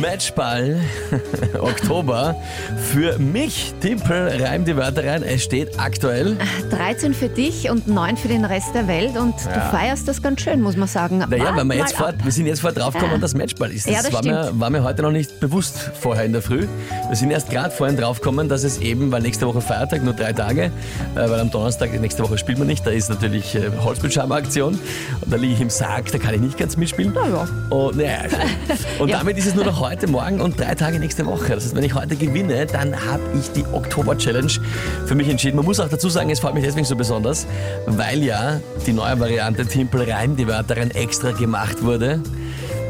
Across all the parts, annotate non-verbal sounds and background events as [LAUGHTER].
Matchball [LAUGHS] Oktober für mich. Timpel, reim die Wörter rein. Es steht aktuell. 13 für dich und 9 für den Rest der Welt und du feierst das ganz schön, muss man sagen. Naja, weil wir, jetzt vor, wir sind jetzt vor draufgekommen, Ja. dass Matchball ist. Ja, das war, mir, war mir heute noch nicht bewusst vorher in der Früh. Wir sind erst gerade vorhin draufgekommen, dass es eben, weil nächste Woche Feiertag, nur drei Tage, äh, weil am Donnerstag, nächste Woche spielt man nicht, da ist natürlich äh, Holzbildschirm-Aktion und da liege ich im Sarg, da kann ich nicht ganz mitspielen. Na ja. Und, naja, [LAUGHS] und Ja. damit ist es nur noch heute, morgen und drei Tage nächste Woche. Das heißt, wenn ich heute gewinne, dann habe ich die Oktober-Challenge für mich entschieden. Man muss auch dazu sagen, es freut mich deswegen so besonders, weil ja die neue Variante Timpel rein, die Wörter rein extra gemacht wurde.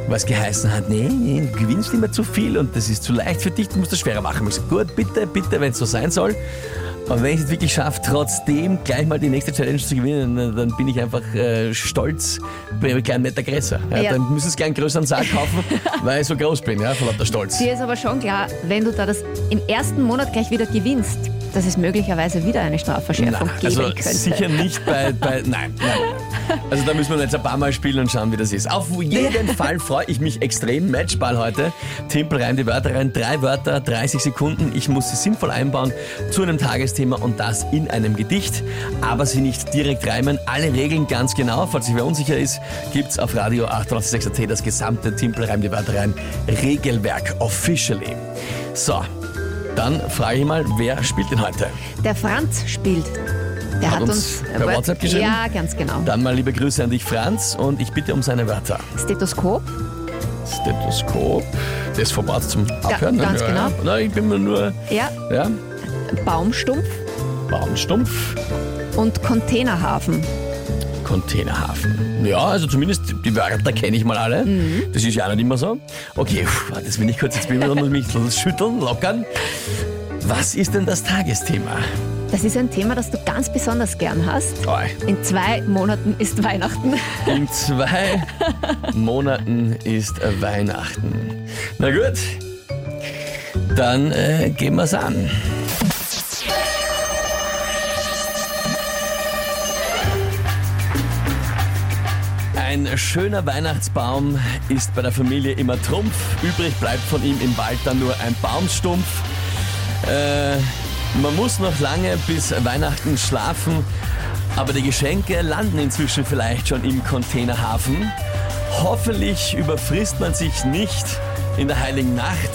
Was geheißen hat, nee, nee, du gewinnst immer zu viel und das ist zu leicht für dich, du musst das schwerer machen. Ich so, gut, bitte, bitte, wenn es so sein soll. Und wenn ich es wirklich schaffe, trotzdem gleich mal die nächste Challenge zu gewinnen, dann- bin ich einfach äh, stolz, bin ich kein netter Gräser. Ja, Ja. Dann muss ich einen größeren Sack [LAUGHS] kaufen, weil ich so groß bin, ja, von lauter Stolz. Dir ist aber schon klar, wenn du da das im ersten Monat gleich wieder gewinnst, dass es möglicherweise wieder eine Strafverschärfung Nein, geben also könnte. sicher nicht bei, bei nein, nein, nein. Also da müssen wir jetzt ein paar Mal spielen und schauen, wie das ist. Auf jeden Fall freue ich mich extrem. Matchball heute. Timpel rein die Wörter rein. Drei Wörter, 30 Sekunden. Ich muss sie sinnvoll einbauen zu einem Tagesthema und das in einem Gedicht. Aber sie nicht direkt reimen. Alle Regeln ganz genau. Falls sich wer unsicher ist, gibt's auf Radio 886 das gesamte Timpel rein die Wörter rein Regelwerk officially. So, dann frage ich mal, wer spielt denn heute? Der Franz spielt. Der Hat hat, uns uns, per WhatsApp geschrieben? Ja, ganz genau. Dann mal liebe Grüße an dich, Franz, und ich bitte um seine Wörter. Stethoskop, Stethoskop, das Format zum Abhören. ne? ganz ja, genau. Ja. Ich bin mir nur, ja, ja, Baumstumpf Baumstumpf, und Containerhafen. Containerhafen. Ja, also zumindest die Wörter kenne ich mal alle. Mhm. Das ist ja auch nicht immer so. Okay, pff, das will ich kurz, jetzt bin ich, muss mich schütteln, lockern. Was ist denn das Tagesthema? Das ist ein Thema, das du ganz besonders gern hast. Oi. In zwei Monaten ist Weihnachten. In zwei [LAUGHS] Monaten ist Weihnachten. Na gut, dann äh, gehen wir's an. Ein schöner Weihnachtsbaum ist bei der Familie immer Trumpf. Übrig bleibt von ihm im Wald dann nur ein Baumstumpf. Äh, man muss noch lange bis Weihnachten schlafen, aber die Geschenke landen inzwischen vielleicht schon im Containerhafen. Hoffentlich überfrisst man sich nicht in der heiligen Nacht,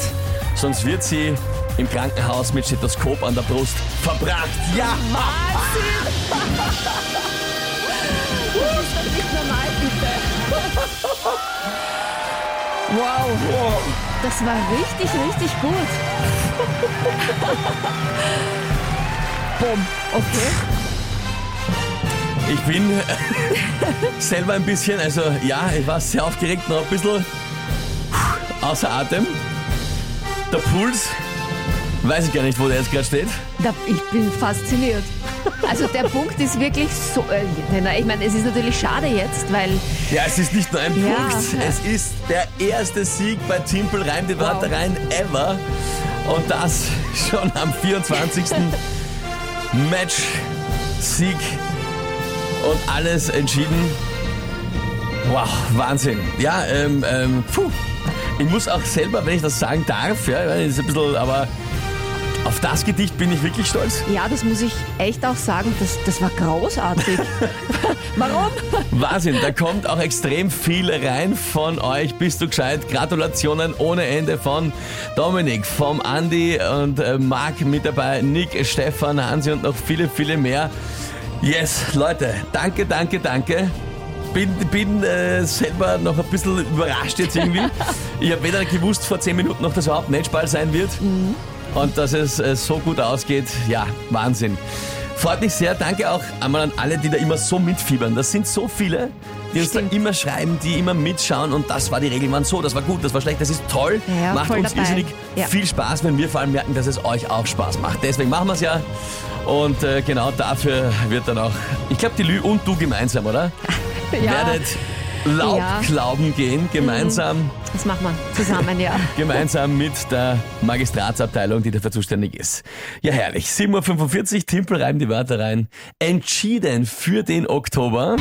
sonst wird sie im Krankenhaus mit Stethoskop an der Brust verbracht. Ja! Nicht [LAUGHS] normal, bitte. Wow, das war richtig, richtig gut. [LAUGHS] Bumm, okay. Ich bin [LAUGHS] selber ein bisschen, also ja, ich war sehr aufgeregt, noch ein bisschen außer Atem. Der Puls, weiß ich gar nicht, wo der jetzt gerade steht. Da, ich bin fasziniert. Also der Punkt ist wirklich so. Äh, ich meine, es ist natürlich schade jetzt, weil Ja, es ist nicht nur ein Ja. Punkt, es ist der erste Sieg bei Timpel Reim die Wörter Wow. rein ever. Und das schon am 24. Match, Sieg und alles entschieden. Wow, Wahnsinn. Ja, ähm, ähm, puh. Ich muss auch selber, wenn ich das sagen darf, ja, das ist ein bisschen, aber auf das Gedicht bin ich wirklich stolz. ja, das muss ich echt auch sagen, das, das war großartig. [LAUGHS] Warum? Wahnsinn, da kommt auch extrem viel rein von euch. Bist du gescheit? Gratulationen ohne Ende von Dominik, vom Andi und äh, Marc mit dabei, Nick, Stefan, Hansi und noch viele, viele mehr. Yes, Leute, danke, danke, danke. Bin, bin äh, selber noch ein bisschen überrascht jetzt irgendwie. [LAUGHS] Ich habe weder gewusst vor 10 Minuten noch, dass überhaupt Matchball sein wird. Und dass es äh, so gut ausgeht, ja, Wahnsinn. Freut mich sehr. Danke auch einmal an alle, die da immer so mitfiebern. Das sind so viele, die uns Stimmt. da immer schreiben, die immer mitschauen. Und das war die Regeln waren so, das war gut, das war schlecht, das ist toll. Ja, macht uns dabei. irrsinnig Ja. viel Spaß, wenn wir vor allem merken, dass es euch auch Spaß macht. Deswegen machen wir es ja. Und äh, genau dafür wird dann auch, ich glaube, die Lü und du gemeinsam, oder? [LAUGHS] Ja. Werdet Laubklauben gehen, gemeinsam, Das machen wir zusammen, ja. [LAUGHS] gemeinsam mit der Magistratsabteilung, die dafür zuständig ist. Ja, herrlich. 7.45 Uhr, Timpel reiben die Wörter rein. Entschieden für den Oktober.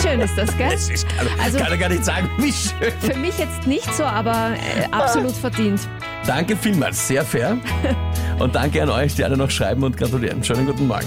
Schön ist das, gell? [LAUGHS] Das ist, kann, Also- kann er gar nicht sagen, wie schön. Für mich jetzt nicht so, aber äh, absolut verdient. Danke vielmals, sehr fair. [LAUGHS] Und danke an euch, die alle noch schreiben und gratulieren. Schönen guten Morgen.